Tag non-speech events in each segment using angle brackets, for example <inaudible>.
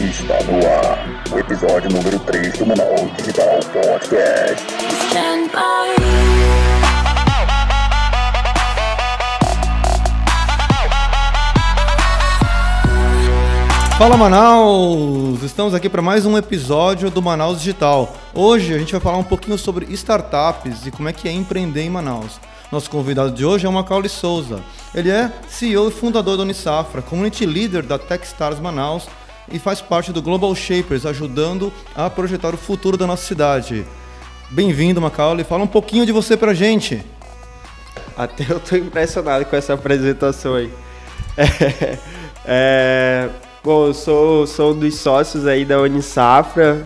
Está no ar o episódio número 3 do Manaus Digital Podcast. Stand by. Fala Manaus! Estamos aqui para mais um episódio do Manaus Digital. Hoje a gente vai falar um pouquinho sobre startups e como é que é empreender em Manaus. Nosso convidado de hoje é o Macaulay Souza. Ele é CEO e fundador da Unisafra, Community Leader da Techstars Manaus e faz parte do Global Shapers, ajudando a projetar o futuro da nossa cidade. Bem-vindo, Macaulay. Fala um pouquinho de você pra gente. Até eu tô impressionado com essa apresentação aí. <laughs> É, é, bom, eu sou, sou um dos sócios aí da Unisafra,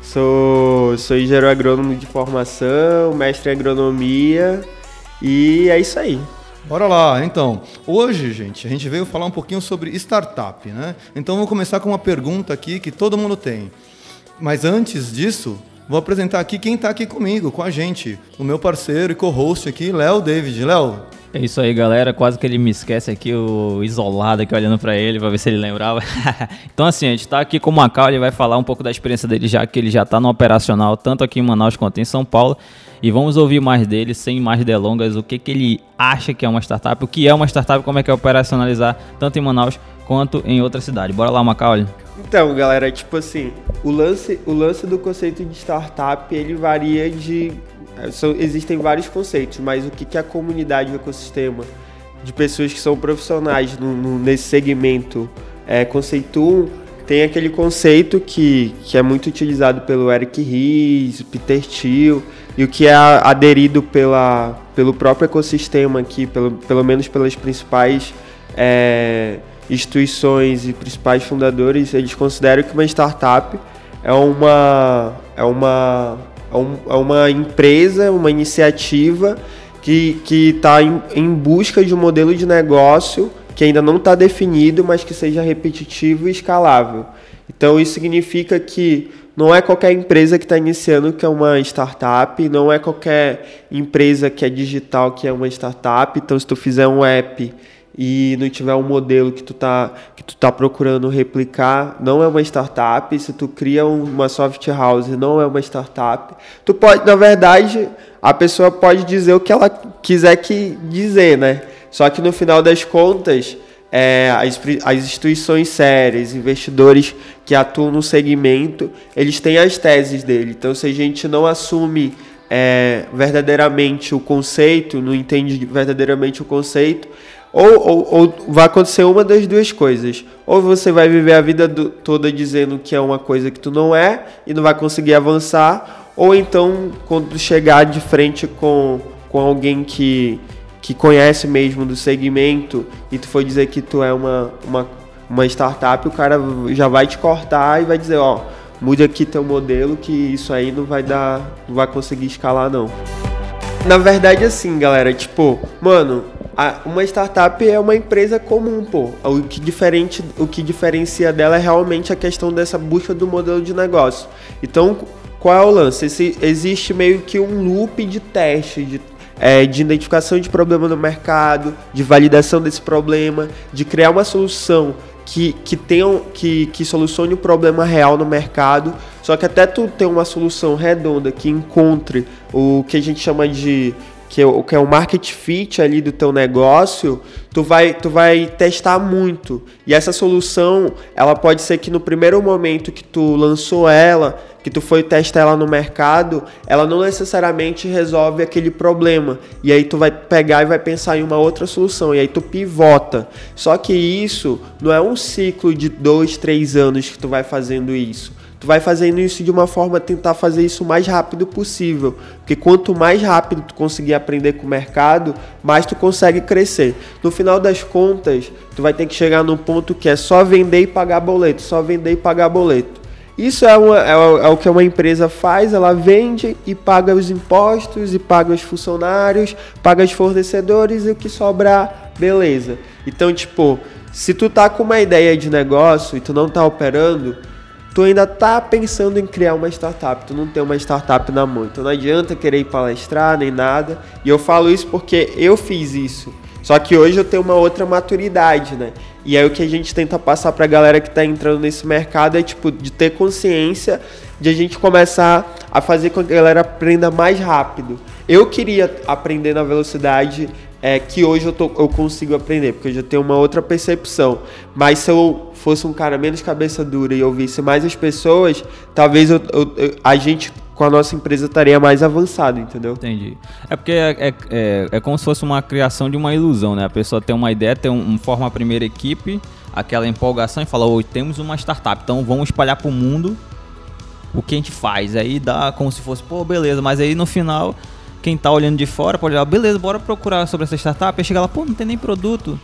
sou, sou engenheiro agrônomo de formação, mestre em agronomia e é isso aí. Bora lá, então. Hoje, gente, a gente veio falar um pouquinho sobre startup, né? Então vou começar com uma pergunta aqui que todo mundo tem. Mas antes disso, vou apresentar aqui quem está aqui comigo, com a gente. O meu parceiro e co-host aqui, Léo David. Léo. É isso aí, galera. Quase que ele me esquece aqui, o isolado aqui olhando para ele, para ver se ele lembrava. <laughs> então, assim, a gente está aqui com o Macau, ele vai falar um pouco da experiência dele, já que ele já está no operacional, tanto aqui em Manaus quanto em São Paulo. E vamos ouvir mais dele, sem mais delongas, o que, que ele acha que é uma startup, o que é uma startup, como é que é operacionalizar, tanto em Manaus quanto em outra cidade. Bora lá, Macaulay. Então, galera, tipo assim, o lance, o lance do conceito de startup, ele varia de... São, existem vários conceitos, mas o que, que a comunidade, o ecossistema de pessoas que são profissionais no, no, nesse segmento é, conceituam, tem aquele conceito que, que é muito utilizado pelo Eric Ries, Peter Thiel, e o que é aderido pela, pelo próprio ecossistema aqui, pelo, pelo menos pelas principais é, instituições e principais fundadores, eles consideram que uma startup é uma, é uma, é, um, é uma empresa, uma iniciativa que está em, em busca de um modelo de negócio que ainda não está definido, mas que seja repetitivo e escalável. Então isso significa que não é qualquer empresa que está iniciando que é uma startup, não é qualquer empresa que é digital que é uma startup. Então, se tu fizer um app e não tiver um modelo que tu tá que tu tá procurando replicar, não é uma startup. Se tu cria uma soft house, não é uma startup. Tu pode, na verdade, a pessoa pode dizer o que ela quiser que dizer, né? Só que no final das contas, é, as, as instituições sérias, investidores que atuam no segmento, eles têm as teses dele. Então, se a gente não assume é, verdadeiramente o conceito, não entende verdadeiramente o conceito, ou, ou, ou, vai acontecer uma das duas coisas. Ou você vai viver a vida do, toda dizendo que é uma coisa que tu não é e não vai conseguir avançar, ou então, quando chegar de frente com, com alguém que que conhece mesmo do segmento e tu for dizer que tu é uma, uma, uma startup, o cara já vai te cortar e vai dizer, ó, mude aqui teu modelo que isso aí não vai dar, não vai conseguir escalar não. Na verdade assim, galera, tipo, mano, uma startup é uma empresa comum, pô. O que, diferente, o que diferencia dela é realmente a questão dessa busca do modelo de negócio. Então, qual é o lance? Esse, existe meio que um loop de teste, de é, de identificação de problema no mercado, de validação desse problema, de criar uma solução que, que, tenha, que, que solucione o problema real no mercado. Só que até tu ter uma solução redonda que encontre o que a gente chama de que é o que é o market fit ali do teu negócio, tu vai, tu vai testar muito. E essa solução, ela pode ser que no primeiro momento que tu lançou ela, que tu foi testar ela no mercado, ela não necessariamente resolve aquele problema. E aí tu vai pegar e vai pensar em uma outra solução. E aí tu pivota. Só que isso não é um ciclo de dois, três anos que tu vai fazendo isso. Tu vai fazendo isso de uma forma tentar fazer isso o mais rápido possível. Porque quanto mais rápido tu conseguir aprender com o mercado, mais tu consegue crescer. No final das contas, tu vai ter que chegar num ponto que é só vender e pagar boleto, só vender e pagar boleto. Isso é, uma, é, é, o que uma empresa faz, ela vende e paga os impostos, e paga os funcionários, paga os fornecedores e o que sobrar, beleza. Então, tipo, se tu tá com uma ideia de negócio e tu não tá operando, tu ainda tá pensando em criar uma startup, tu não tem uma startup na mão. Então não adianta querer palestrar nem nada. E eu falo isso porque eu fiz isso. Só que hoje eu tenho uma outra maturidade, né? E aí o que a gente tenta passar para a galera que está entrando nesse mercado é tipo de ter consciência de a gente começar a fazer com que a galera aprenda mais rápido. Eu queria aprender na velocidade é, que hoje eu, tô, eu consigo aprender, porque eu já tenho uma outra percepção. Mas se eu fosse um cara menos cabeça dura e ouvisse mais as pessoas, talvez eu, eu, a gente com a nossa empresa estaria mais avançado, entendeu? Entendi. É porque é, é, é, é, como se fosse uma criação de uma ilusão, né? A pessoa tem uma ideia, tem um, forma a primeira equipe, aquela empolgação e fala, oi, temos uma startup, então vamos espalhar para o mundo o que a gente faz. Aí dá como se fosse, pô, beleza, mas aí no final, quem tá olhando de fora pode olhar, beleza, bora procurar sobre essa startup. Aí chega lá, pô, não tem nem produto,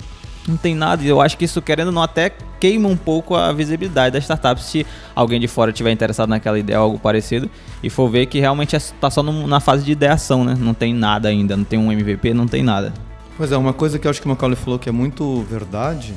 não tem nada. E eu acho que isso, querendo ou não, até queima um pouco a visibilidade da startup se alguém de fora tiver interessado naquela ideia ou algo parecido e for ver que realmente está só no, na fase de ideação, né? Não tem nada ainda, não tem um MVP, não tem nada. Pois é, uma coisa que eu acho que o Macaulay falou que é muito verdade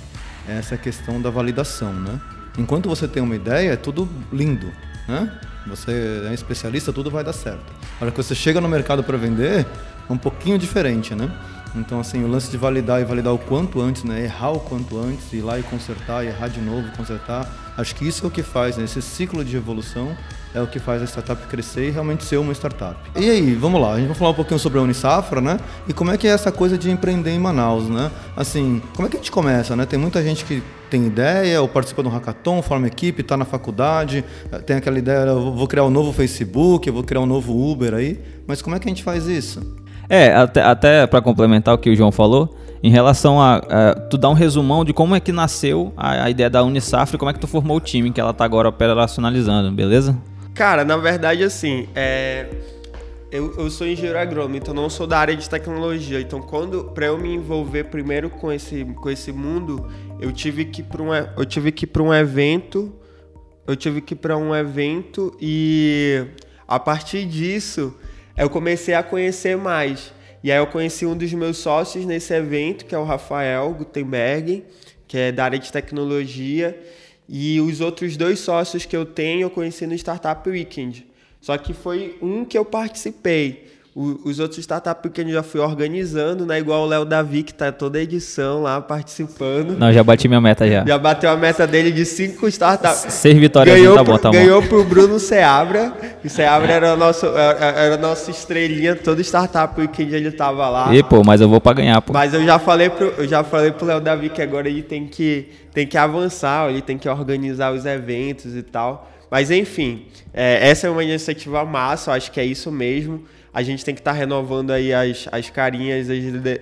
é essa questão da validação, né? Enquanto você tem uma ideia, é tudo lindo, né? Você é especialista, tudo vai dar certo. A hora que você chega no mercado para vender, é um pouquinho diferente, né? Então, assim, o lance de validar e validar o quanto antes, né? Errar o quanto antes, ir lá e consertar, e errar de novo, consertar. Acho que isso é o que faz, né? Esse ciclo de evolução é o que faz a startup crescer e realmente ser uma startup. E aí, vamos lá, a gente vai falar um pouquinho sobre a Unisafra, né? E como é que é essa coisa de empreender em Manaus, né? Assim, como é que a gente começa, né? Tem muita gente que tem ideia, ou participa de um hackathon, forma equipe, está na faculdade, tem aquela ideia, eu vou criar um novo Facebook, eu vou criar um novo Uber aí, mas como é que a gente faz isso? É, até, até para complementar o que o João falou, em relação a, a, tu dar um resumão de como é que nasceu a, a ideia da Unisafra e como é que tu formou o time que ela tá agora operacionalizando, beleza? Cara, na verdade, assim, é... eu, eu sou engenheiro agrônomo, então não sou da área de tecnologia. Então, quando para eu me envolver primeiro com esse, com esse mundo, eu tive que para um, eu tive que para um evento, eu tive que para um evento e a partir disso eu comecei a conhecer mais. E aí eu conheci um dos meus sócios nesse evento, que é o Rafael Gutenberg, que é da área de tecnologia. E os outros dois sócios que eu tenho eu conheci no Startup Weekend. Só que foi um que eu participei os outros startups que a gente já fui organizando, né? Igual o Léo Davi, que tá toda a edição lá participando. Não, já bati minha meta já. Já bateu a meta dele de cinco startups. Seis vitórias ganhou tá bom, tá bom. Ganhou pro Bruno Seabra. O Seabra era o nosso, era, a nossa estrelinha, todo startup que ele tava lá. E, pô, mas eu vou pra ganhar, pô. Mas eu já falei pro, eu já falei pro Léo Davi que agora ele tem que, tem que avançar, ele tem que organizar os eventos e tal. Mas enfim, é, essa é uma iniciativa massa, eu acho que é isso mesmo a gente tem que estar tá renovando aí as, as carinhas, as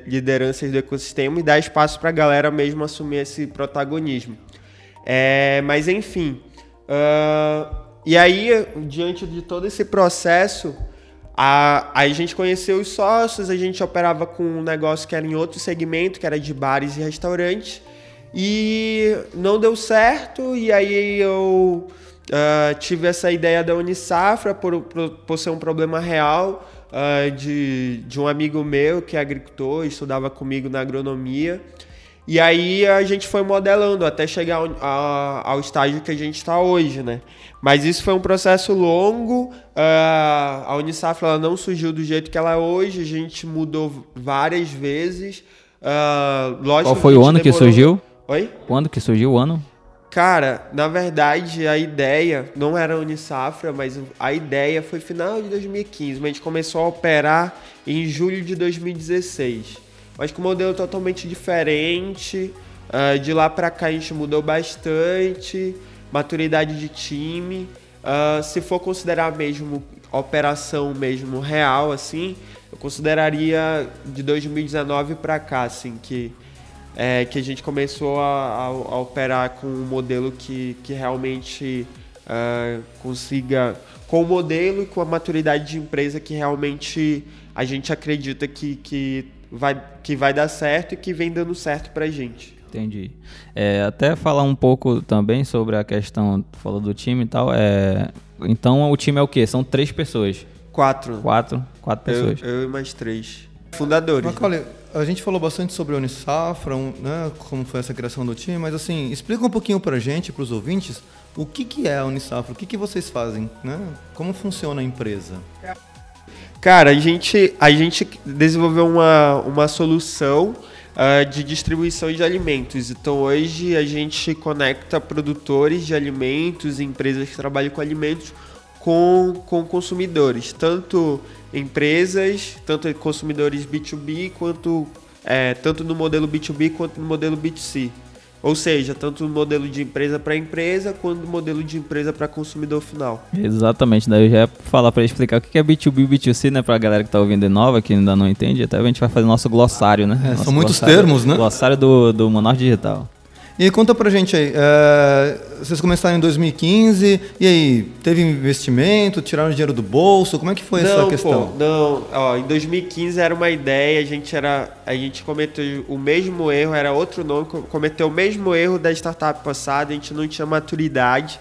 lideranças do ecossistema e dar espaço para a galera mesmo assumir esse protagonismo. É, mas enfim, uh, e aí, diante de todo esse processo, a, a gente conheceu os sócios, a gente operava com um negócio que era em outro segmento, que era de bares e restaurantes, e não deu certo, e aí eu uh, tive essa ideia da Unisafra por, por, por ser um problema real, uh, de, de um amigo meu que é agricultor, estudava comigo na agronomia. E aí a gente foi modelando até chegar ao, ao estágio que a gente está hoje, né? Mas isso foi um processo longo. Uh, a Unisaf ela não surgiu do jeito que ela é hoje. A gente mudou várias vezes. Uh, Qual foi o ano demorou... que surgiu? Oi? Quando que surgiu o ano? Cara, na verdade, a ideia não era Unisafra, mas a ideia foi final de 2015, mas a gente começou a operar em julho de 2016. Mas com um modelo totalmente diferente. Uh, de lá para cá a gente mudou bastante, maturidade de time. Uh, se for considerar mesmo operação mesmo real, assim, eu consideraria de 2019 para cá, assim, que é, que a gente começou a, a, a, operar com um modelo que, que realmente uh, consiga, com o modelo e com a maturidade de empresa que realmente a gente acredita que, que, vai, que vai dar certo e que vem dando certo para a gente. Entendi. É, até falar um pouco também sobre a questão, falou do time e tal. É, então o time é o quê? São três pessoas? Quatro. Quatro? Quatro pessoas. Eu, eu e mais três. Fundadores. Macaulay, a gente falou bastante sobre a Unisafra, né, como foi essa criação do time, mas assim, explica um pouquinho para a gente, para os ouvintes, o que, que é a Unisafra, o que, que vocês fazem, né? Como funciona a empresa? Cara, a gente, a gente desenvolveu uma, uma solução uh, de distribuição de alimentos. Então hoje a gente conecta produtores de alimentos, empresas que trabalham com alimentos, com, com consumidores, tanto empresas, tanto consumidores B2B quanto é, tanto no modelo B2B quanto no modelo B2C. Ou seja, tanto no modelo de empresa para empresa, quanto no modelo de empresa para consumidor final. Exatamente, daí eu já ia falar para explicar o que é B2B e B2C, né, para a galera que está ouvindo de nova, que ainda não entende, até a gente vai fazer nosso glossário, né? É, nosso são muitos termos, né? Glossário do, do Manaus Digital. E conta pra gente aí, é, vocês começaram em 2015, e aí, teve investimento, tiraram dinheiro do bolso, como é que foi não, essa questão? Pô, não, ó, em 2015 era uma ideia, a gente era, a gente cometeu o mesmo erro, era outro nome, cometeu o mesmo erro da startup passada, a gente não tinha maturidade,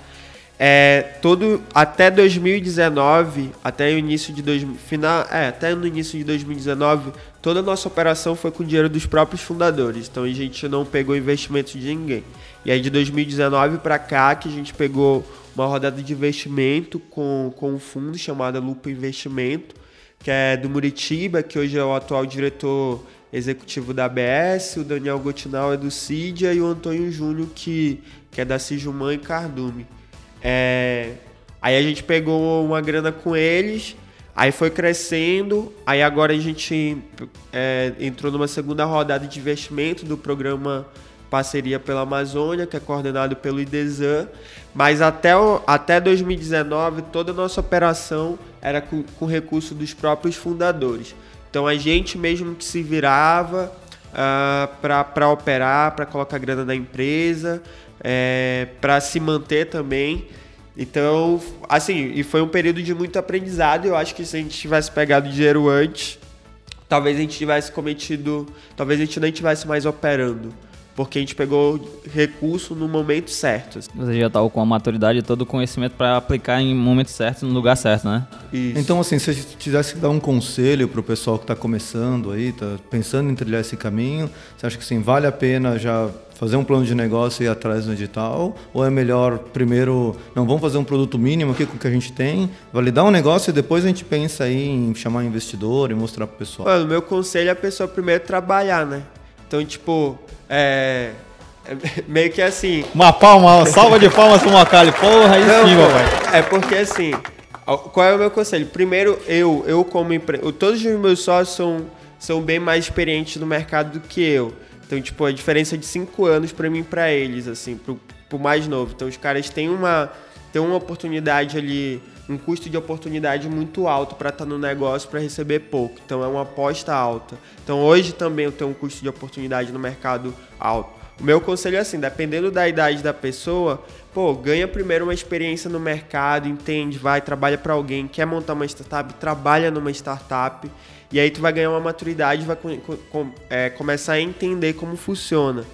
é, todo até 2019, até o início de dois, final, é, até no início de 2019, toda a nossa operação foi com dinheiro dos próprios fundadores. Então a gente não pegou investimento de ninguém. E aí de 2019 para cá que a gente pegou uma rodada de investimento com, com um fundo chamado Lupa Investimento, que é do Muritiba, que hoje é o atual diretor executivo da ABS, o Daniel Gotinal é do Cidia e o Antônio Júnior, que, que é da Cijuman e Cardume. É, aí a gente pegou uma grana com eles, aí foi crescendo, aí agora a gente é, entrou numa segunda rodada de investimento do programa Parceria pela Amazônia, que é coordenado pelo IDESAN, mas até, até 2019 toda a nossa operação era com, com recurso dos próprios fundadores. Então a gente mesmo que se virava uh, ah, para operar, para colocar grana na empresa, é, para se manter também. Então, assim, e foi um período de muito aprendizado. Eu acho que se a gente tivesse pegado dinheiro antes, talvez a gente tivesse cometido. Talvez a gente nem tivesse mais operando. Porque a gente pegou recurso no momento certo. Você já estava com a maturidade e todo o conhecimento para aplicar em momento certo, no lugar certo, né? Isso. Então, assim, se a gente tivesse que dar um conselho para o pessoal que está começando aí, está pensando em trilhar esse caminho, você acha que sim, vale a pena já fazer um plano de negócio e ir atrás no edital? Ou é melhor primeiro, não, vamos fazer um produto mínimo aqui com o que a gente tem, validar um negócio e depois a gente pensa aí em chamar um investidor e mostrar pro pessoal? Mano, o meu conselho é a pessoa primeiro trabalhar, né? Então, tipo, é... é <laughs> meio que assim... Uma palma, uma salva de palmas pro Macali, porra, aí não, sim, É porque assim, qual é o meu conselho? Primeiro, eu, eu como empre... todos os meus sócios são, são bem mais experientes no mercado do que eu. Então, tipo, a diferença de 5 anos para mim e pra eles, assim, pro, pro mais novo. Então, os caras têm uma, têm uma oportunidade ali, um custo de oportunidade muito alto para estar tá no negócio para receber pouco. Então, é uma aposta alta. Então, hoje também eu tenho um custo de oportunidade no mercado alto. O meu conselho é assim, dependendo da idade da pessoa, pô, ganha primeiro uma experiência no mercado, entende, vai, trabalha para alguém, quer montar uma startup, trabalha numa startup e aí tu vai ganhar uma maturidade, vai com, com, é, começar a entender como funciona.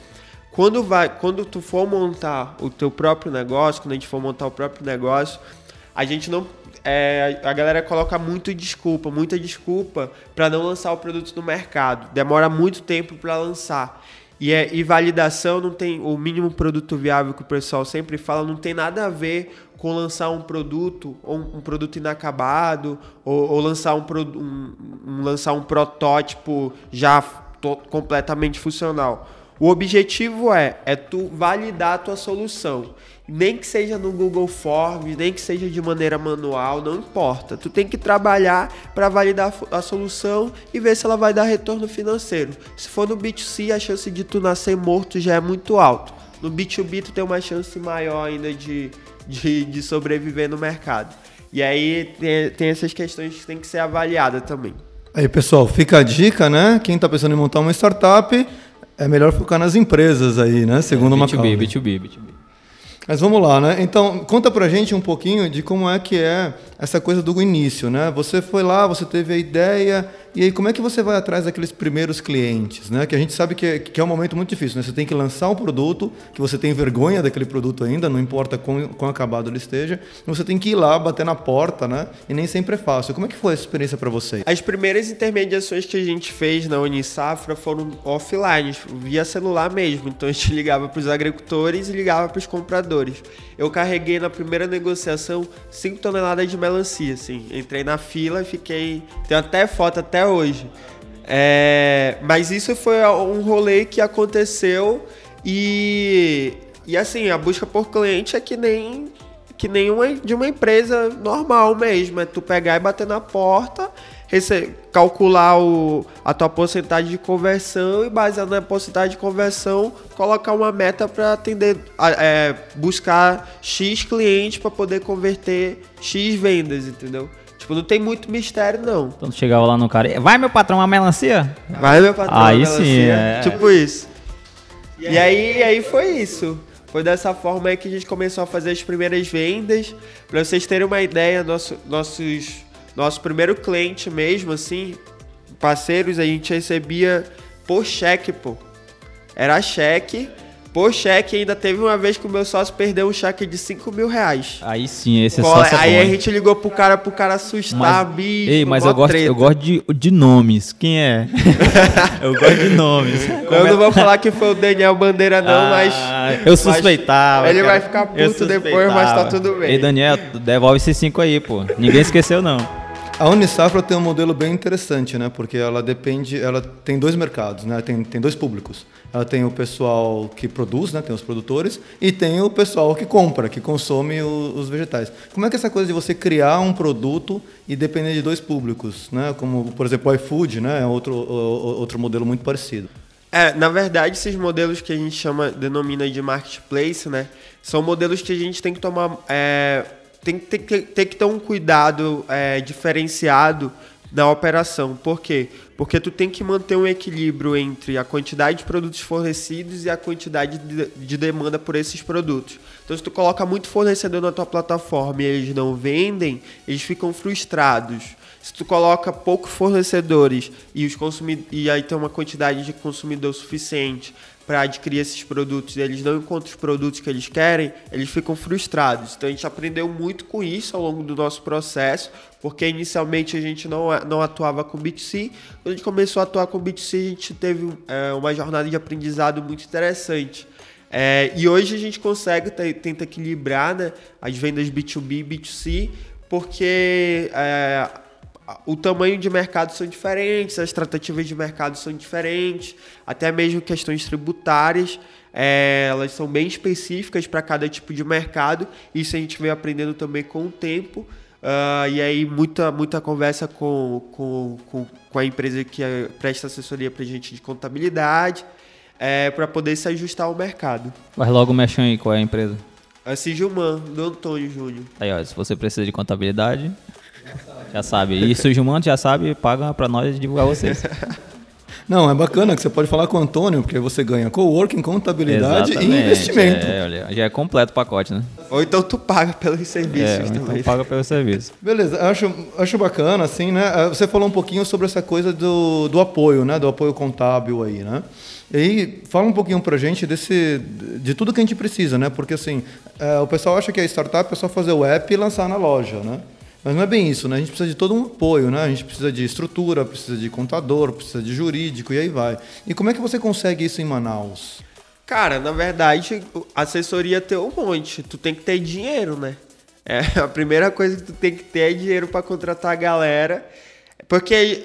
Quando, vai, quando tu for montar o teu próprio negócio, quando a gente for montar o próprio negócio, a gente não. É, a galera coloca muito desculpa, muita desculpa para não lançar o produto no mercado. Demora muito tempo para lançar. E, é, e validação não tem. O mínimo produto viável que o pessoal sempre fala não tem nada a ver com lançar um produto, ou um, produto inacabado, ou, ou lançar, um, um, um, lançar um protótipo já completamente funcional. O objetivo é, é tu validar a tua solução. Nem que seja no Google Forms, nem que seja de maneira manual, não importa. Tu tem que trabalhar para validar a solução e ver se ela vai dar retorno financeiro. Se for no B2C, a chance de tu nascer morto já é muito alto. No B2B, tu tem uma chance maior ainda de, de, de sobreviver no mercado. E aí tem, tem essas questões que tem que ser avaliadas também. Aí, pessoal, fica a dica, né? Quem está pensando em montar uma startup, é melhor focar nas empresas aí, né? Segundo é, B2B, uma B2B, B2B, B2B. Mas vamos lá, né? Então, conta pra gente um pouquinho de como é que é essa coisa do início, né? Você foi lá, você teve a ideia, e aí, como é que você vai atrás daqueles primeiros clientes, né? Que a gente sabe que é, que é um momento muito difícil, né? Você tem que lançar um produto, que você tem vergonha daquele produto ainda, não importa quão, quão acabado ele esteja, você tem que ir lá, bater na porta, né? E nem sempre é fácil. Como é que foi essa experiência para você? As primeiras intermediações que a gente fez na Unisafra foram offline, via celular mesmo. Então a gente <laughs> ligava para os agricultores e ligava para os compradores. Eu carreguei na primeira negociação 5 toneladas de melancia, assim. Entrei na fila e fiquei... Tem até foto até hoje. É, mas isso foi um rolê que aconteceu e, e assim, a busca por cliente é que nem que nem uma, de uma empresa normal mesmo. É tu pegar e bater na porta, calcular o, a tua porcentagem de conversão e baseado na porcentagem de conversão, colocar uma meta para atender, é, buscar X clientes para poder converter X vendas, entendeu? Tipo, não tem muito mistério, não. Então chegava lá no cara, vai meu patrão, uma melancia? Vai meu patrão, Aí uma melancia. sim, é. Tipo isso. E aí, aí foi isso. Foi dessa forma aí que a gente começou a fazer as primeiras vendas. Para vocês terem uma ideia, nosso, nossos, nosso primeiro cliente mesmo, assim, parceiros, a gente recebia por cheque, pô. Era cheque por cheque, ainda teve uma vez que o meu sócio perdeu um cheque de 5 mil reais. Aí sim, esse é sócio Aí a gente ligou pro cara, pro cara assustar, mas, bicho. Ei, mas eu gosto, eu gosto de, de nomes. Quem é? <laughs> eu gosto de nomes. Eu não vou falar que foi o Daniel Bandeira, não, ah, mas. Eu suspeitava. Ele cara. vai ficar puto depois, mas tá tudo bem. Ei, Daniel, devolve esses 5 aí, pô. Ninguém esqueceu, não. A Unisafra tem um modelo bem interessante, né? Porque ela depende, ela tem dois mercados, né? Tem, tem dois públicos. Ela tem o pessoal que produz, né? Tem os produtores e tem o pessoal que compra, que consome o, os vegetais. Como é que é essa coisa de você criar um produto e depender de dois públicos, né? Como por exemplo o iFood, né? É outro outro modelo muito parecido. É, na verdade, esses modelos que a gente chama, denomina de marketplace, né? São modelos que a gente tem que tomar é, tem, tem, tem que ter um cuidado é, diferenciado na operação. Por quê? Porque tu tem que manter um equilíbrio entre a quantidade de produtos fornecidos e a quantidade de, de demanda por esses produtos. Então, se tu coloca muito fornecedor na tua plataforma e eles não vendem, eles ficam frustrados. Se tu coloca poucos fornecedores e, os consumid e aí tem uma quantidade de consumidor suficiente para adquirir esses produtos e eles não encontram os produtos que eles querem, eles ficam frustrados. Então a gente aprendeu muito com isso ao longo do nosso processo, porque inicialmente a gente não, não atuava com B2C. Quando a gente começou a atuar com B2C, a gente teve é, uma jornada de aprendizado muito interessante. É, e hoje a gente consegue, tenta equilibrar né, as vendas B2B e B2C, porque é, o tamanho de mercado são diferentes, as tratativas de mercado são diferentes, até mesmo questões tributárias, é, elas são bem específicas para cada tipo de mercado. Isso a gente vem aprendendo também com o tempo. Uh, e aí muita, muita conversa com, com, com, com a empresa que é, presta assessoria para gente de contabilidade, é, para poder se ajustar ao mercado. Mas logo mexam aí, qual é a empresa? A Sigilman, do Antônio Júnior. Aí, ó, se você precisa de contabilidade, já sabe. E se o Gilmando já sabe, paga para nós divulgar vocês. <laughs> Não, é bacana que você pode falar com o Antônio, porque você ganha coworking, contabilidade Exatamente, e investimento. É, olha, já é completo o pacote, né? Ou então tu paga pelos serviços é, também. Então paga pelos serviços. Beleza, acho, acho bacana, assim, né? Ah, você falou um pouquinho sobre essa coisa do, do apoio, né? Do apoio contábil aí, né? E aí, fala um pouquinho pra gente desse, de tudo que a gente precisa, né? Porque, assim, é, o pessoal acha que a startup é só fazer o app e lançar na loja, né? Mas não é bem isso, né? A gente precisa de todo um apoio, né? A gente precisa de estrutura, precisa de contador, precisa de jurídico e aí vai. E como é que você consegue isso em Manaus? Cara, na verdade, assessoria tem um monte. Tu tem que ter dinheiro, né? É, <laughs> a primeira coisa que tu tem que ter é dinheiro para contratar a galera. Porque,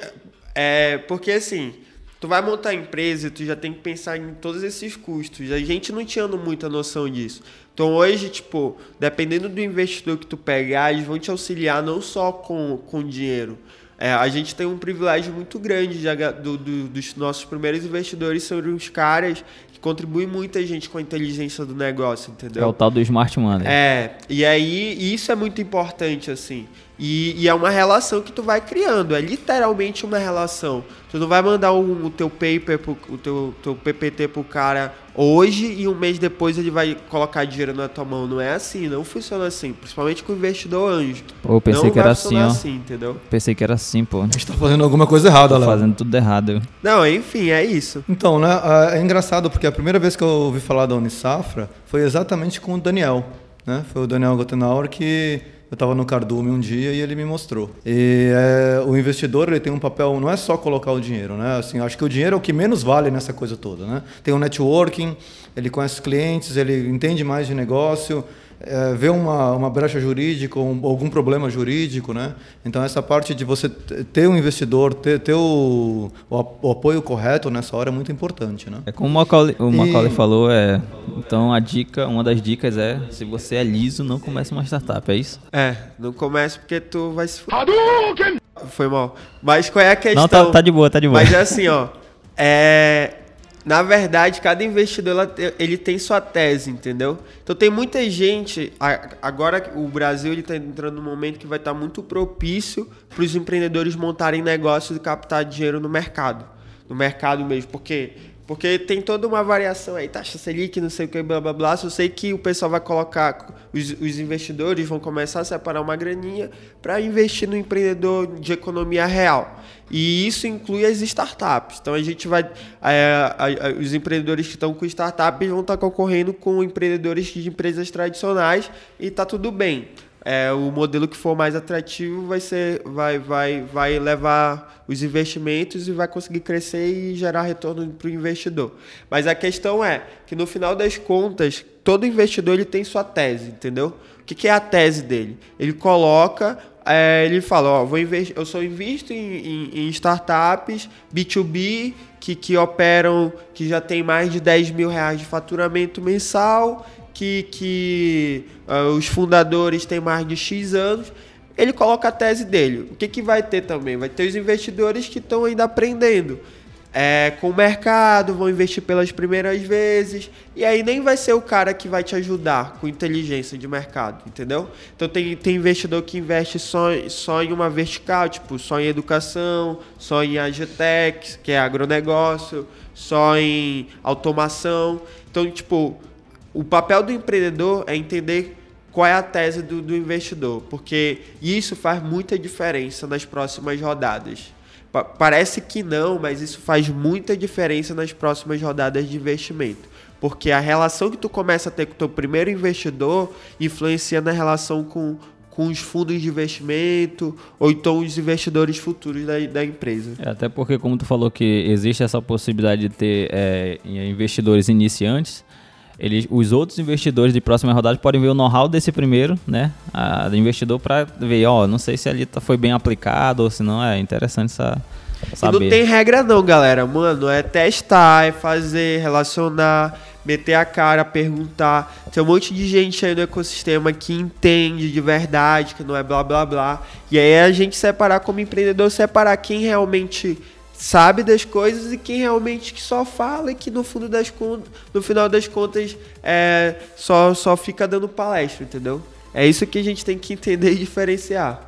é, porque assim, tu vai montar empresa e tu já tem que pensar em todos esses custos. A gente não tinha muita noção disso. Então hoje, tipo, dependendo do investidor que tu pegar, eles vão te auxiliar não só com, com dinheiro. É, a gente tem um privilégio muito grande de, do, do, dos nossos primeiros investidores são os caras que contribuem muita gente com a inteligência do negócio, entendeu? É o tal do smart money. É, e aí isso é muito importante, assim. E, e, é uma relação que tu vai criando, é literalmente uma relação. Tu não vai mandar o, o teu paper, pro, o teu, teu PPT pro cara hoje e um mês depois ele vai colocar dinheiro na tua mão. Não é assim, não funciona assim. Principalmente com o investidor anjo. Pô, pensei não que era assim, ó. assim, entendeu? Pensei que era assim, pô. A gente tá fazendo alguma coisa errada, Léo. fazendo tudo errado. Não, enfim, é isso. Então, né, é engraçado porque a primeira vez que eu ouvi falar da Unisafra foi exatamente com o Daniel, né? Foi o Daniel Gottenauer que eu estava no Cardume um dia e ele me mostrou. E é, o investidor ele tem um papel, não é só colocar o dinheiro, né? Assim, acho que o dinheiro é o que menos vale nessa coisa toda, né? Tem o networking, ele conhece clientes, ele entende mais de negócio, é, vê uma, uma brecha jurídica ou algum problema jurídico, né? Então essa parte de você ter um investidor, ter, ter o, o, apoio correto nessa hora é muito importante, né? É como o Macaulay, o Macaulay e... falou, é, então a dica, uma das dicas é, se você é liso, não comece uma startup, é isso? É, não comece porque tu vai se... Foi mal. Mas qual é a questão? Não, tá, tá de boa, tá de boa. Mas é assim, ó, é <laughs> na verdade, cada investidor ele tem sua tese, entendeu? Então tem muita gente. Agora o Brasil está entrando num momento que vai estar tá muito propício para os empreendedores montarem negócios e captar dinheiro no mercado, no mercado mesmo, porque porque tem toda uma variação aí, taxa Selic, não sei o que, blá blá blá. Só sei que o pessoal vai colocar, os, os investidores vão começar a separar uma graninha para investir no empreendedor de economia real. E isso inclui as startups. Então a gente vai. É, os empreendedores que estão com startups vão estar concorrendo com empreendedores de empresas tradicionais e tá tudo bem é, o modelo que for mais atrativo vai ser vai, vai, vai levar os investimentos e vai conseguir crescer e gerar retorno para o investidor. Mas a questão é que no final das contas, todo investidor ele tem sua tese, entendeu? O que, que é a tese dele? Ele coloca, é, ele fala, ó, vou eu só invisto em, em, em startups B2B que, que operam, que já tem mais de 10 mil reais de faturamento mensal que, que uh, os fundadores têm mais de X anos, ele coloca a tese dele. O que, que vai ter também? Vai ter os investidores que estão ainda aprendendo é, com o mercado, vão investir pelas primeiras vezes, e aí nem vai ser o cara que vai te ajudar com inteligência de mercado, entendeu? Então tem, tem investidor que investe só, só em uma vertical, tipo, só em educação, só em agtech, que é agronegócio, só em automação. Então, tipo, o papel do empreendedor é entender qual é a tese do, do investidor, porque isso faz muita diferença nas próximas rodadas. Pa parece que não, mas isso faz muita diferença nas próximas rodadas de investimento. Porque a relação que tu começa a ter com o teu primeiro investidor influencia na relação com, com os fundos de investimento ou então os investidores futuros da, da empresa. É, até porque, como tu falou que existe essa possibilidade de ter é, investidores iniciantes, eles, os outros investidores de próxima rodada podem ver o know-how desse primeiro, né, a, do investidor para ver, ó, não sei se ali tá, foi bem aplicado ou se não, é interessante essa saber. E não tem regra não, galera, mano, é testar, é fazer, relacionar, meter a cara, perguntar. Tem um monte de gente aí no ecossistema que entende de verdade, que não é blá blá blá. E aí a gente separar como empreendedor, separar quem realmente sabe das coisas e quem realmente que só fala e que no fundo das contas, no final das contas é, só, só fica dando palestra, entendeu? É isso que a gente tem que entender e diferenciar.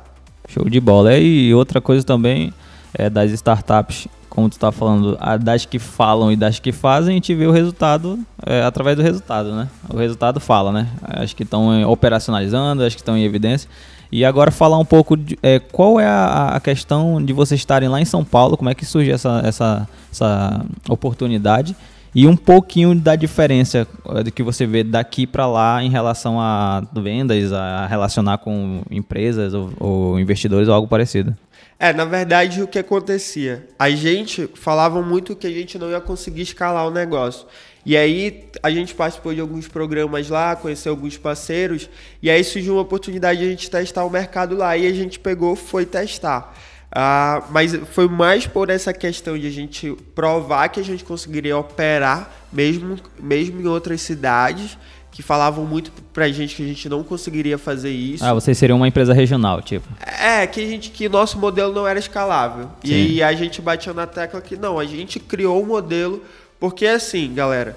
Show de bola. E outra coisa também é das startups, como tu está falando, das que falam e das que fazem, a gente vê o resultado é, através do resultado, né? O resultado fala, né? As que estão operacionalizando, as que estão em evidência. E agora falar um pouco de é, qual é a, a, questão de vocês estarem lá em São Paulo, como é que surge essa, essa, essa oportunidade e um pouquinho da diferença é, do que você vê daqui para lá em relação a vendas, a relacionar com empresas ou, ou investidores ou algo parecido. É, na verdade, o que acontecia? A gente falava muito que a gente não ia conseguir escalar o negócio. E aí a gente participou de alguns programas lá, conheceu alguns parceiros, e aí surgiu uma oportunidade de a gente testar o mercado lá. E a gente pegou, foi testar. Ah, mas foi mais por essa questão de a gente provar que a gente conseguiria operar mesmo, mesmo em outras cidades que falavam muito pra gente que a gente não conseguiria fazer isso. Ah, vocês seriam uma empresa regional, tipo. É, que a gente que nosso modelo não era escalável. Sim. E a gente batia na tecla que não, a gente criou um modelo porque assim, galera,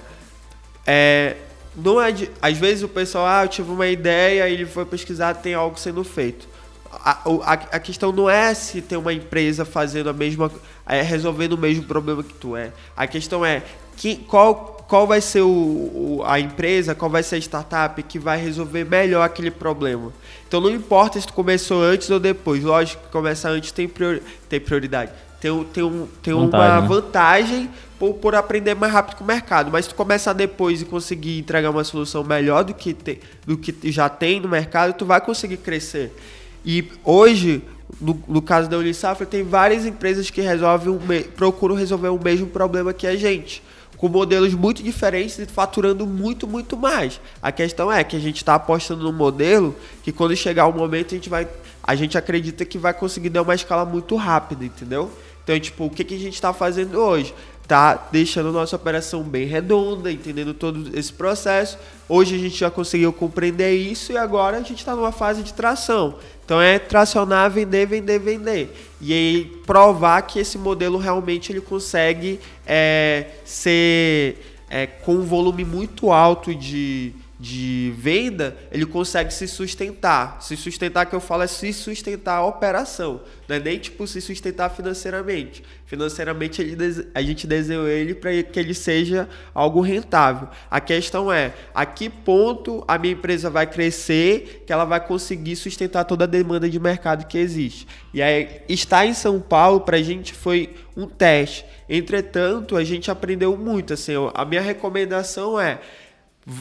é, não é de, às vezes o pessoal, ah, eu tive uma ideia, ele foi pesquisar, tem algo sendo feito. A, a, a, questão não é se tem uma empresa fazendo a mesma, é, resolvendo o mesmo problema que tu é. A questão é que, qual, qual vai ser o, o, a empresa, qual vai ser a startup que vai resolver melhor aquele problema. Então não importa se tu começou antes ou depois. Lógico que começar antes tem, priori, tem prioridade. Tem, tem, um, tem vantagem, uma né? vantagem por, por aprender mais rápido com o mercado. Mas se tu começar depois e conseguir entregar uma solução melhor do que, te, do que já tem no mercado, tu vai conseguir crescer. E hoje, no, no caso da Unisafra, tem várias empresas que resolvem um, procuram resolver o mesmo problema que a gente. com modelos muito diferentes e faturando muito, muito mais. A questão é que a gente está apostando num modelo que quando chegar o momento a gente vai. A gente acredita que vai conseguir dar uma escala muito rápida, entendeu? Então, tipo, o que, que a gente está fazendo hoje? Tá deixando nossa operação bem redonda, entendendo todo esse processo. Hoje a gente já conseguiu compreender isso e agora a gente está numa fase de tração. Então é tracionar, vender, vender, vender. E aí provar que esse modelo realmente ele consegue é, ser é, com um volume muito alto de, de venda, ele consegue se sustentar. Se sustentar, que eu falo, é se sustentar a operação. Não é nem tipo se sustentar financeiramente. Financeiramente, ele, a gente desenhou ele para que ele seja algo rentável. A questão é a que ponto a minha empresa vai crescer que ela vai conseguir sustentar toda a demanda de mercado que existe. E aí, estar em São Paulo para a gente foi um teste. Entretanto, a gente aprendeu muito. Assim, a minha recomendação é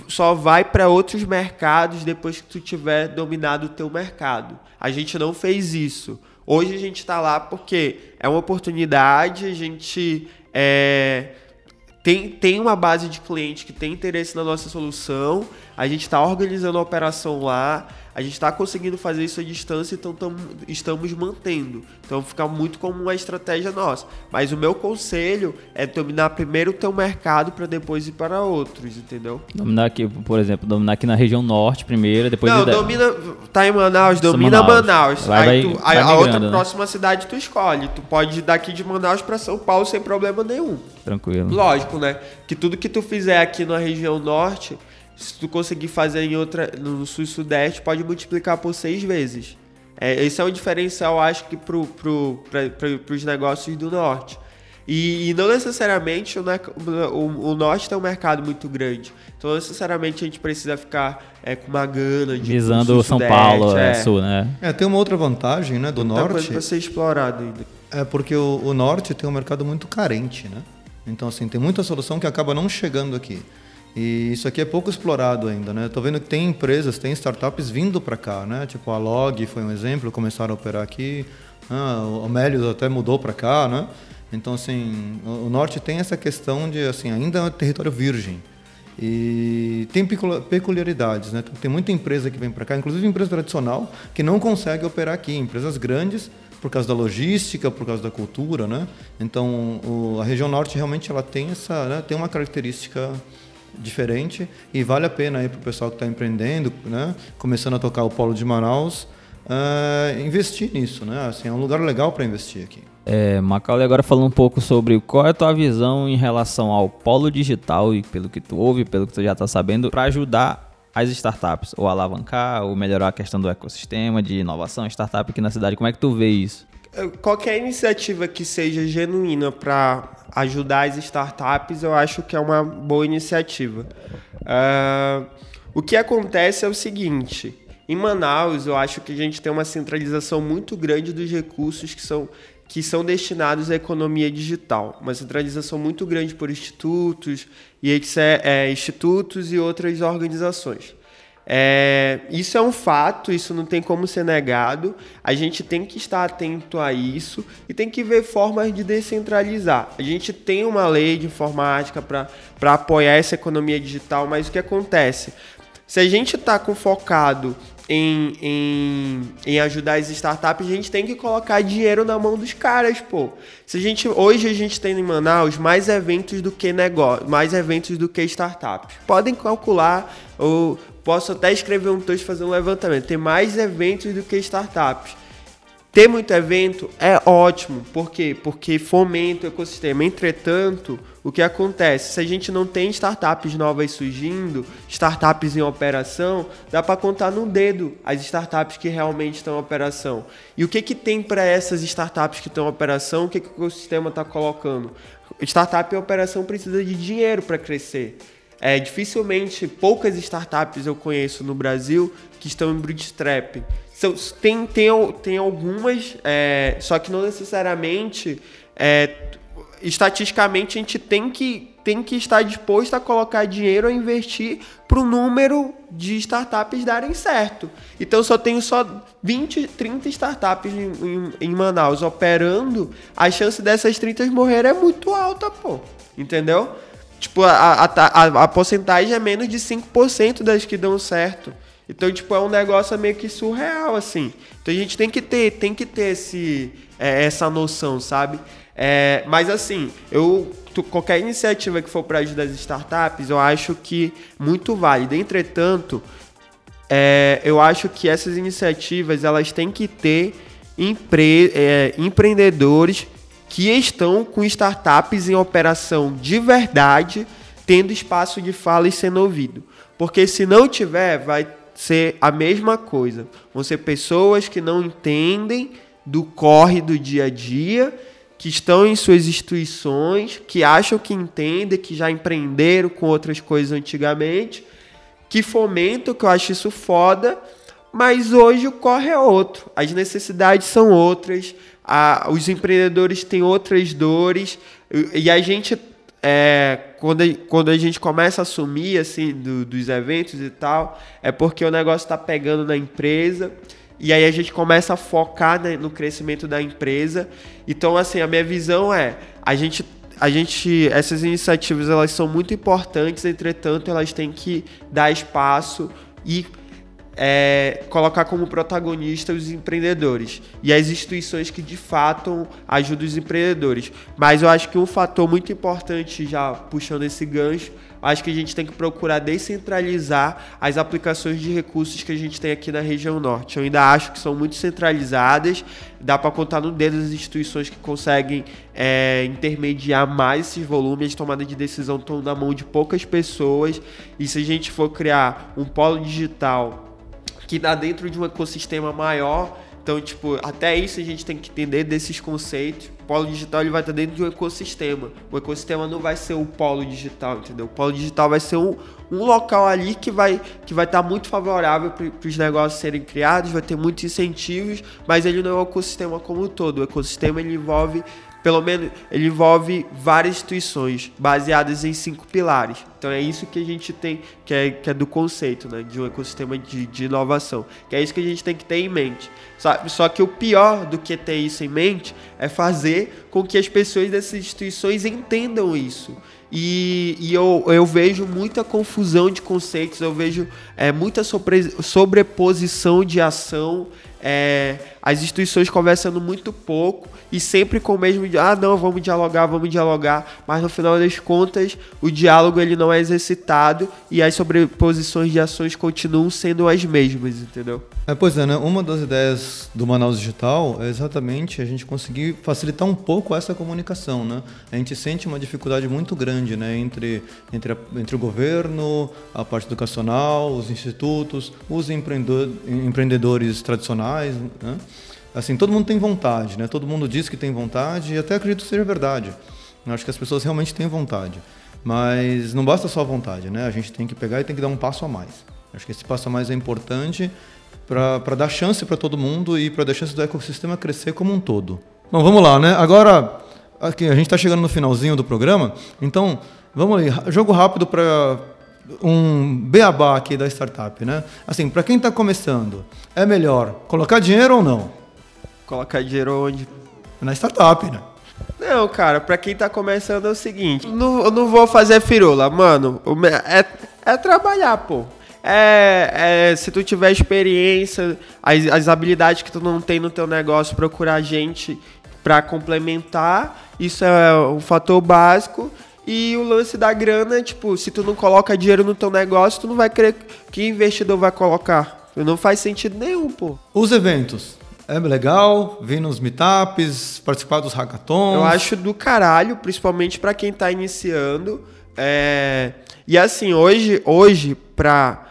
só vai para outros mercados depois que tu tiver dominado o teu mercado. A gente não fez isso. Hoje a gente está lá porque é uma oportunidade, a gente é, tem, tem uma base de cliente que tem interesse na nossa solução, a gente está organizando a operação lá, a gente está conseguindo fazer isso à distância, então tam, estamos mantendo. Então fica muito como uma estratégia nossa. Mas o meu conselho é dominar primeiro o teu mercado para depois ir para outros, entendeu? Dominar aqui, por exemplo, dominar aqui na região norte primeiro, depois... Não, domina... Tá em Manaus, domina Manaus. Manaus. Vai, aí tu, vai, vai a outra né? próxima cidade tu escolhe. Tu pode ir daqui de Manaus para São Paulo sem problema nenhum. Tranquilo. Lógico, né? Que tudo que tu fizer aqui na região norte se tu conseguir fazer em outra no sul e sudeste, pode multiplicar por seis vezes. É, esse é o diferencial, acho que, para pro, pro, os negócios do norte. E, e não necessariamente o, o, o, norte tem um mercado muito grande. Então, não necessariamente a gente precisa ficar é, com uma gana de. Visando São Paulo, é. sul, né? É, tem uma outra vantagem né, do norte. coisa para ser explorado ainda. É porque o, o norte tem um mercado muito carente, né? Então, assim, tem muita solução que acaba não chegando aqui. E isso aqui é pouco explorado ainda, né? Estou vendo que tem empresas, tem startups vindo para cá, né? Tipo a Log foi um exemplo, começaram a operar aqui. Ah, o Melios até mudou para cá, né? Então assim, o norte tem essa questão de assim ainda é um território virgem e tem peculiaridades, né? Tem muita empresa que vem para cá, inclusive empresa tradicional que não consegue operar aqui, empresas grandes por causa da logística, por causa da cultura, né? Então o, a região norte realmente ela tem essa, né? tem uma característica diferente e vale a pena aí para o pessoal que está empreendendo, né, começando a tocar o polo de Manaus, uh, investir nisso, né? Assim, é um lugar legal para investir aqui. É, Macaulay, agora falando um pouco sobre qual é a tua visão em relação ao polo digital e pelo que tu ouve, pelo que tu já está sabendo, para ajudar as startups, ou alavancar, ou melhorar a questão do ecossistema de inovação, startup aqui na cidade. Como é que tu vê isso? Qualquer iniciativa que seja genuína para ajudar as startups, eu acho que é uma boa iniciativa. Uh, o que acontece é o seguinte: em Manaus, eu acho que a gente tem uma centralização muito grande dos recursos que são, que são destinados à economia digital. Uma centralização muito grande por institutos e é, institutos e outras organizações. É, isso é um fato, isso não tem como ser negado. A gente tem que estar atento a isso e tem que ver formas de descentralizar. A gente tem uma lei de informática para apoiar essa economia digital, mas o que acontece? Se a gente está focado em, em, em, ajudar as startups, a gente tem que colocar dinheiro na mão dos caras, pô. Se a gente, hoje a gente tem em Manaus mais eventos do que negócio, mais eventos do que startups. Podem calcular o, Posso até escrever um texto fazer um levantamento. Tem mais eventos do que startups. Ter muito evento é ótimo. Por quê? Porque fomenta o ecossistema. Entretanto, o que acontece? Se a gente não tem startups novas surgindo, startups em operação, dá para contar no dedo as startups que realmente estão em operação. E o que, que tem para essas startups que estão em operação? O que, que o ecossistema está colocando? Startup em operação precisa de dinheiro para crescer. É, dificilmente, poucas startups eu conheço no Brasil que estão em bootstrap. Então, tem, tem, tem algumas, é, só que não necessariamente, é, estatisticamente, a gente tem que, tem que estar disposto a colocar dinheiro a investir para o número de startups darem certo. Então, só tenho só 20, 30 startups em, em, em Manaus operando, a chance dessas 30 morrer é muito alta, pô. Entendeu? Tipo, a, a, a, a porcentagem é menos de 5% das que dão certo. Então, tipo, é um negócio meio que surreal, assim. Então a gente tem que ter, tem que ter esse, é, essa noção, sabe? É, mas assim, eu qualquer iniciativa que for para ajudar as startups, eu acho que muito válida. Entretanto, é, eu acho que essas iniciativas elas têm que ter empre, é, empreendedores que estão com startups em operação de verdade, tendo espaço de fala e sendo ouvido. Porque se não tiver, vai ser a mesma coisa. Vão ser pessoas que não entendem do corre do dia a dia, que estão em suas instituições, que acham que entendem, que já empreenderam com outras coisas antigamente, que fomentam, que eu acho isso foda, mas hoje o corre é outro, as necessidades são outras, a, os empreendedores têm outras dores, e a gente é, quando, a, quando a gente começa a assumir assim do, dos eventos e tal, é porque o negócio está pegando na empresa e aí a gente começa a focar né, no crescimento da empresa. Então, assim, a minha visão é a gente a gente essas iniciativas elas são muito importantes, entretanto, elas têm que dar espaço e é, colocar como protagonista os empreendedores e as instituições que de fato ajudam os empreendedores. Mas eu acho que um fator muito importante, já puxando esse gancho, acho que a gente tem que procurar descentralizar as aplicações de recursos que a gente tem aqui na região norte. Eu ainda acho que são muito centralizadas, dá para contar no dedo as instituições que conseguem é, intermediar mais esses volumes, as tomadas de decisão estão na mão de poucas pessoas, e se a gente for criar um polo digital que dá dentro de um ecossistema maior. Então, tipo, até isso a gente tem que entender desses conceitos. O polo digital ele vai estar dentro de um ecossistema. O ecossistema não vai ser o polo digital, entendeu? O polo digital vai ser um, um local ali que vai que vai estar muito favorável para os negócios serem criados, vai ter muitos incentivos, mas ele não é o ecossistema como um todo. O ecossistema ele envolve pelo menos ele envolve várias instituições baseadas em cinco pilares. Então é isso que a gente tem, que é, que é do conceito, né, de um ecossistema de, de inovação. Que é isso que a gente tem que ter em mente. Só, só que o pior do que ter isso em mente é fazer com que as pessoas dessas instituições entendam isso. E, e eu, eu vejo muita confusão de conceitos, eu vejo é, muita sobre, sobreposição de ação é, as instituições conversando muito pouco e sempre com o mesmo ah não vamos dialogar vamos dialogar. Mas no final das contas o diálogo ele não é exercitado e as sobreposições de ações continuam sendo as mesmas entendeu? É, pois é né? Uma das ideias do Manaus Digital é exatamente a gente conseguir facilitar um pouco essa comunicação né? A gente sente uma dificuldade muito grande né? Entre entre, a, entre o governo a parte educacional os institutos os empreendedores tradicionais né? Assim, todo mundo tem vontade, né? Todo mundo diz que tem vontade e até acredito que seja verdade. Eu acho que as pessoas realmente têm vontade. Mas não basta só a vontade, né? A gente tem que pegar e tem que dar um passo a mais. Acho que esse passo a mais é importante para dar chance para todo mundo e para dar chance do ecossistema crescer como um todo. Bom, vamos lá, né? Agora, aqui, a gente está chegando no finalzinho do programa, então vamos aí, jogo rápido para um beabá aqui da startup, né? Assim, para quem está começando, é melhor colocar dinheiro ou não? Colocar dinheiro onde? Na startup, né? Não, cara, pra quem tá começando é o seguinte: não, eu não vou fazer firula, mano. É, é trabalhar, pô. É, é, se tu tiver experiência, as, as habilidades que tu não tem no teu negócio, procurar gente para complementar. Isso é um fator básico. E o lance da grana, tipo, se tu não coloca dinheiro no teu negócio, tu não vai querer que investidor vai colocar. Não faz sentido nenhum, pô. Os eventos. É legal vir nos meetups, participar dos hackathons. Eu acho do caralho, principalmente para quem tá iniciando. É... E assim, hoje, hoje para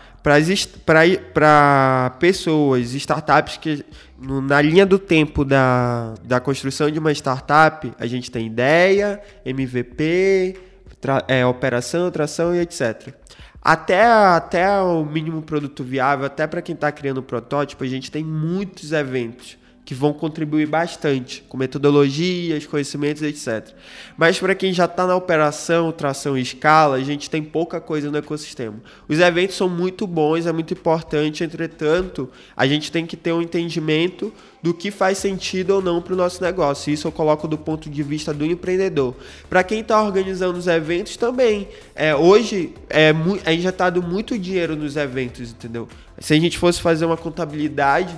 para pessoas, startups que no, na linha do tempo da, da construção de uma startup, a gente tem ideia, MVP, tra, é, operação, tração e etc. Até, até o mínimo produto viável, até para quem está criando o protótipo, a gente tem muitos eventos. Que vão contribuir bastante com metodologias, conhecimentos, etc. Mas para quem já está na operação, tração e escala, a gente tem pouca coisa no ecossistema. Os eventos são muito bons, é muito importante, entretanto, a gente tem que ter um entendimento do que faz sentido ou não para o nosso negócio. Isso eu coloco do ponto de vista do empreendedor. Para quem está organizando os eventos também, é, hoje é, é injetado muito dinheiro nos eventos, entendeu? Se a gente fosse fazer uma contabilidade,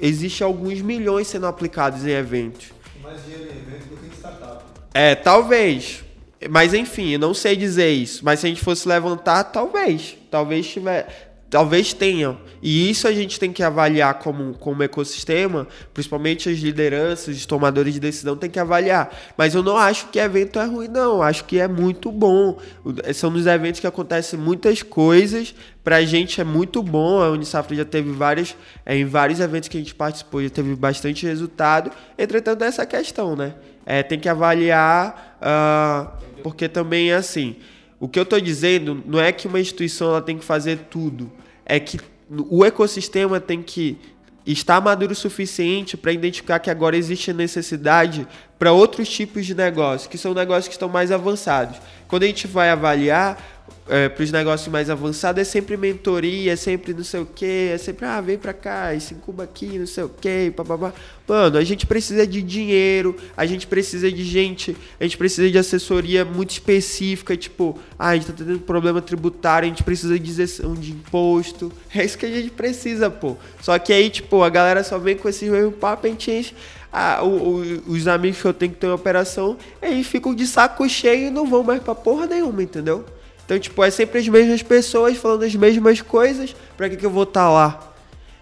existe alguns milhões sendo aplicados em eventos. Mais dinheiro em eventos do que em startup. É, talvez. Mas enfim, eu não sei dizer isso. Mas se a gente fosse levantar, talvez. Talvez tiver. Talvez tenham. E isso a gente tem que avaliar como, como ecossistema, principalmente as lideranças, os tomadores de decisão tem que avaliar. Mas eu não acho que evento é ruim, não. Acho que é muito bom. São nos eventos que acontecem muitas coisas. Pra gente é muito bom. A Unisafra já teve várias. É, em vários eventos que a gente participou, já teve bastante resultado. Entretanto, é essa questão, né? É, tem que avaliar, uh, porque também é assim. O que eu estou dizendo não é que uma instituição ela tem que fazer tudo é que o ecossistema tem que estar maduro o suficiente para identificar que agora existe necessidade para outros tipos de negócios, que são negócios que estão mais avançados. Quando a gente vai avaliar, é, para os negócios mais avançados é sempre mentoria, é sempre não sei o que, é sempre, ah, vem para cá, se incuba aqui, não sei o que, papapá. Mano, a gente precisa de dinheiro, a gente precisa de gente, a gente precisa de assessoria muito específica, tipo, ah, a gente tá tendo problema tributário, a gente precisa de isenção de imposto. <laughs> É isso que a gente precisa, pô. Só que aí, tipo, a galera só vem com esse mesmo papo, a gente enche. Ah, o, o, os amigos que eu tenho que ter uma operação, aí ficam de saco cheio e não vão mais pra porra nenhuma, entendeu? Então, tipo, é sempre as mesmas pessoas falando as mesmas coisas, pra que, que eu vou estar tá lá?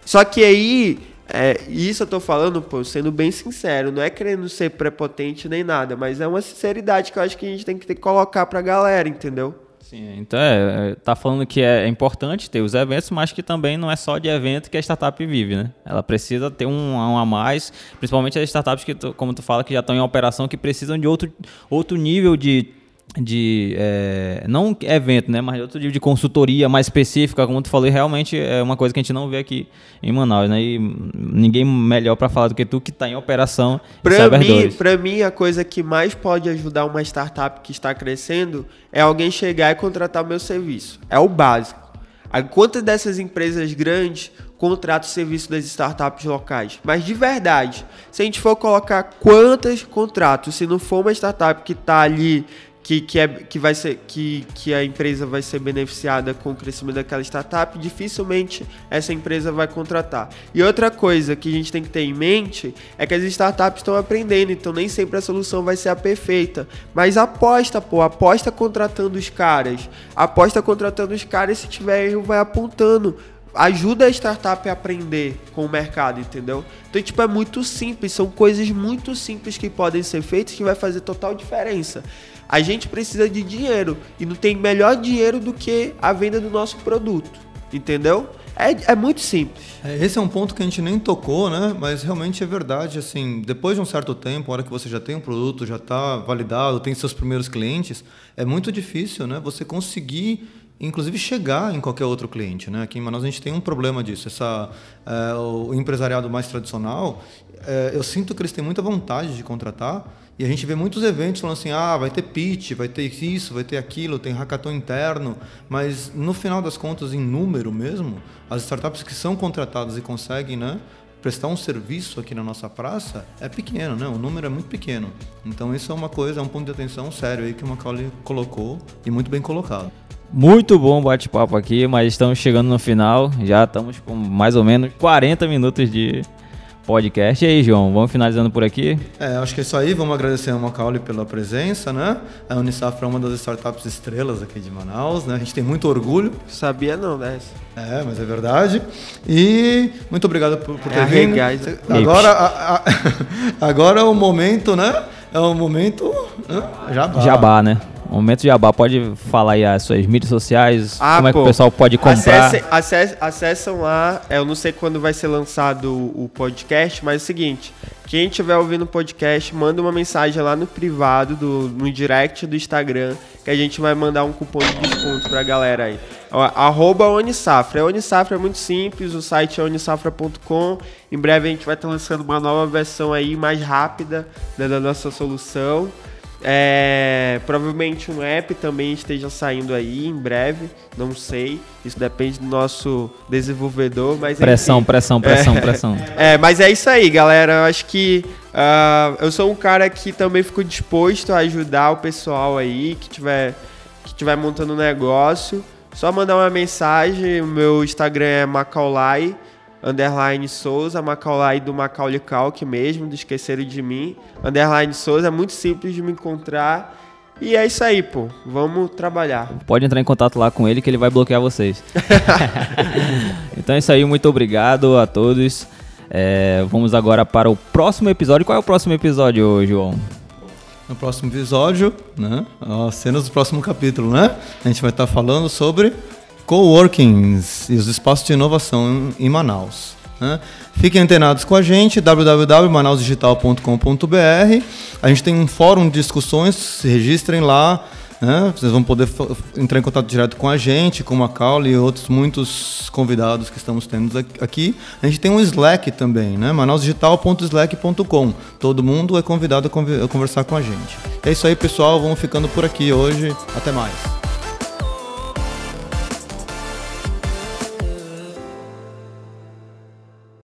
Só que aí, é, isso eu tô falando, pô, sendo bem sincero, não é querendo ser prepotente nem nada, mas é uma sinceridade que eu acho que a gente tem que, ter que colocar pra galera, entendeu? Sim, então é, é, tá falando que é importante ter os eventos, mas que também não é só de evento que a startup vive, né? Ela precisa ter um, um a mais, principalmente as startups que, como tu fala, que já estão em operação, que precisam de outro, outro nível de de é, não evento, né, mas outro tipo de consultoria mais específica, como tu falou, realmente é uma coisa que a gente não vê aqui em Manaus, né? E ninguém melhor para falar do que tu que está em operação. Para mim, para mim a coisa que mais pode ajudar uma startup que está crescendo é alguém chegar e contratar o meu serviço. É o básico. A quantas dessas empresas grandes contratam o serviço das startups locais? Mas de verdade, se a gente for colocar quantas contratos, se não for uma startup que está ali que, que, é, que, vai ser, que, que a empresa vai ser beneficiada com o crescimento daquela startup, dificilmente essa empresa vai contratar. E outra coisa que a gente tem que ter em mente é que as startups estão aprendendo, então nem sempre a solução vai ser a perfeita. Mas aposta, pô, aposta contratando os caras. Aposta contratando os caras, se tiver erro, vai apontando ajuda a startup a aprender com o mercado, entendeu? Então, tipo, é muito simples, são coisas muito simples que podem ser feitas que vai fazer total diferença. A gente precisa de dinheiro e não tem melhor dinheiro do que a venda do nosso produto, entendeu? É, é muito simples. É, esse é um ponto que a gente nem tocou, né? Mas realmente é verdade. Assim, depois de um certo tempo, a hora que você já tem um produto, já está validado, tem seus primeiros clientes, é muito difícil, né? Você conseguir inclusive chegar em qualquer outro cliente. Né? Aqui em Manaus a gente tem um problema disso. Essa, é, o empresariado mais tradicional, é, eu sinto que eles têm muita vontade de contratar, e a gente vê muitos eventos falando assim, ah, vai ter pitch, vai ter isso, vai ter aquilo, tem hackathon interno, mas no final das contas, em número mesmo, as startups que são contratadas e conseguem, né, prestar um serviço aqui na nossa praça é pequeno, né? O número é muito pequeno. Então isso é uma coisa, é um ponto de atenção sério aí que o Macaulay colocou e muito bem colocado. Muito bom bate-papo aqui, mas estamos chegando no final. Já estamos com mais ou menos 40 minutos de, podcast. E aí, João, vamos finalizando por aqui? É, acho que é isso aí. Vamos agradecer ao Macaulay pela presença, né? A Unisafra é uma das startups estrelas aqui de Manaus, né? A gente tem muito orgulho. Sabia não, né? É, mas é verdade. E muito obrigado por, por ter é vindo. Agora, a, a, <laughs> agora é o momento, né? É o momento... Né? Jabá. Jabá, né? Momento de Jabá, pode falar aí as suas mídias sociais, Ah, como é que pô, o pessoal pode comprar. Acessem, acess- acessam lá, é, eu não sei quando vai ser lançado o, podcast, mas é o seguinte, quem estiver ouvindo o podcast, manda uma mensagem lá no privado, do, no direct do Instagram, que a gente vai mandar um cupom de desconto pra galera aí. Ó, Arroba Unisafra. A Unisafra é muito simples, o site é unisafra.com. Em breve a gente vai estar lançando uma nova versão aí, mais rápida, né, da nossa solução. É, provavelmente um app também esteja saindo aí em breve, não sei. Isso depende do nosso desenvolvedor, mas Pressão, enfim. pressão, pressão, pressão. <laughs> É, mas é isso aí, galera. Eu acho que ah, eu sou um cara que também fico disposto a ajudar o pessoal aí que tiver, que tiver montando um negócio. Só mandar uma mensagem. O meu Instagram é Macaulay, underline Souza, Macaulay do Macaulay Calc mesmo, do Esqueceram de Mim. Underline Souza, é muito simples de me encontrar. E é isso aí, pô. Vamos trabalhar. Pode entrar em contato lá com ele que ele vai bloquear vocês. <laughs> <laughs> então é isso aí, muito obrigado a todos. É, vamos agora para o próximo episódio. Qual é o próximo episódio, João? No próximo episódio, né? As cenas do próximo capítulo, né? A gente vai estar falando sobre coworkings e os espaços de inovação em, Manaus. Né? Fiquem antenados com a gente, www.manausdigital.com.br. A gente tem um fórum de discussões, se registrem lá. Né? Vocês vão poder entrar em contato direto com a gente, com o Macaulay e outros muitos convidados que estamos tendo aqui-. A gente tem um Slack também, né? manausdigital.slack.com. Todo mundo é convidado a convi- a conversar com a gente. É isso aí, pessoal. Vamos ficando por aqui hoje. Até mais.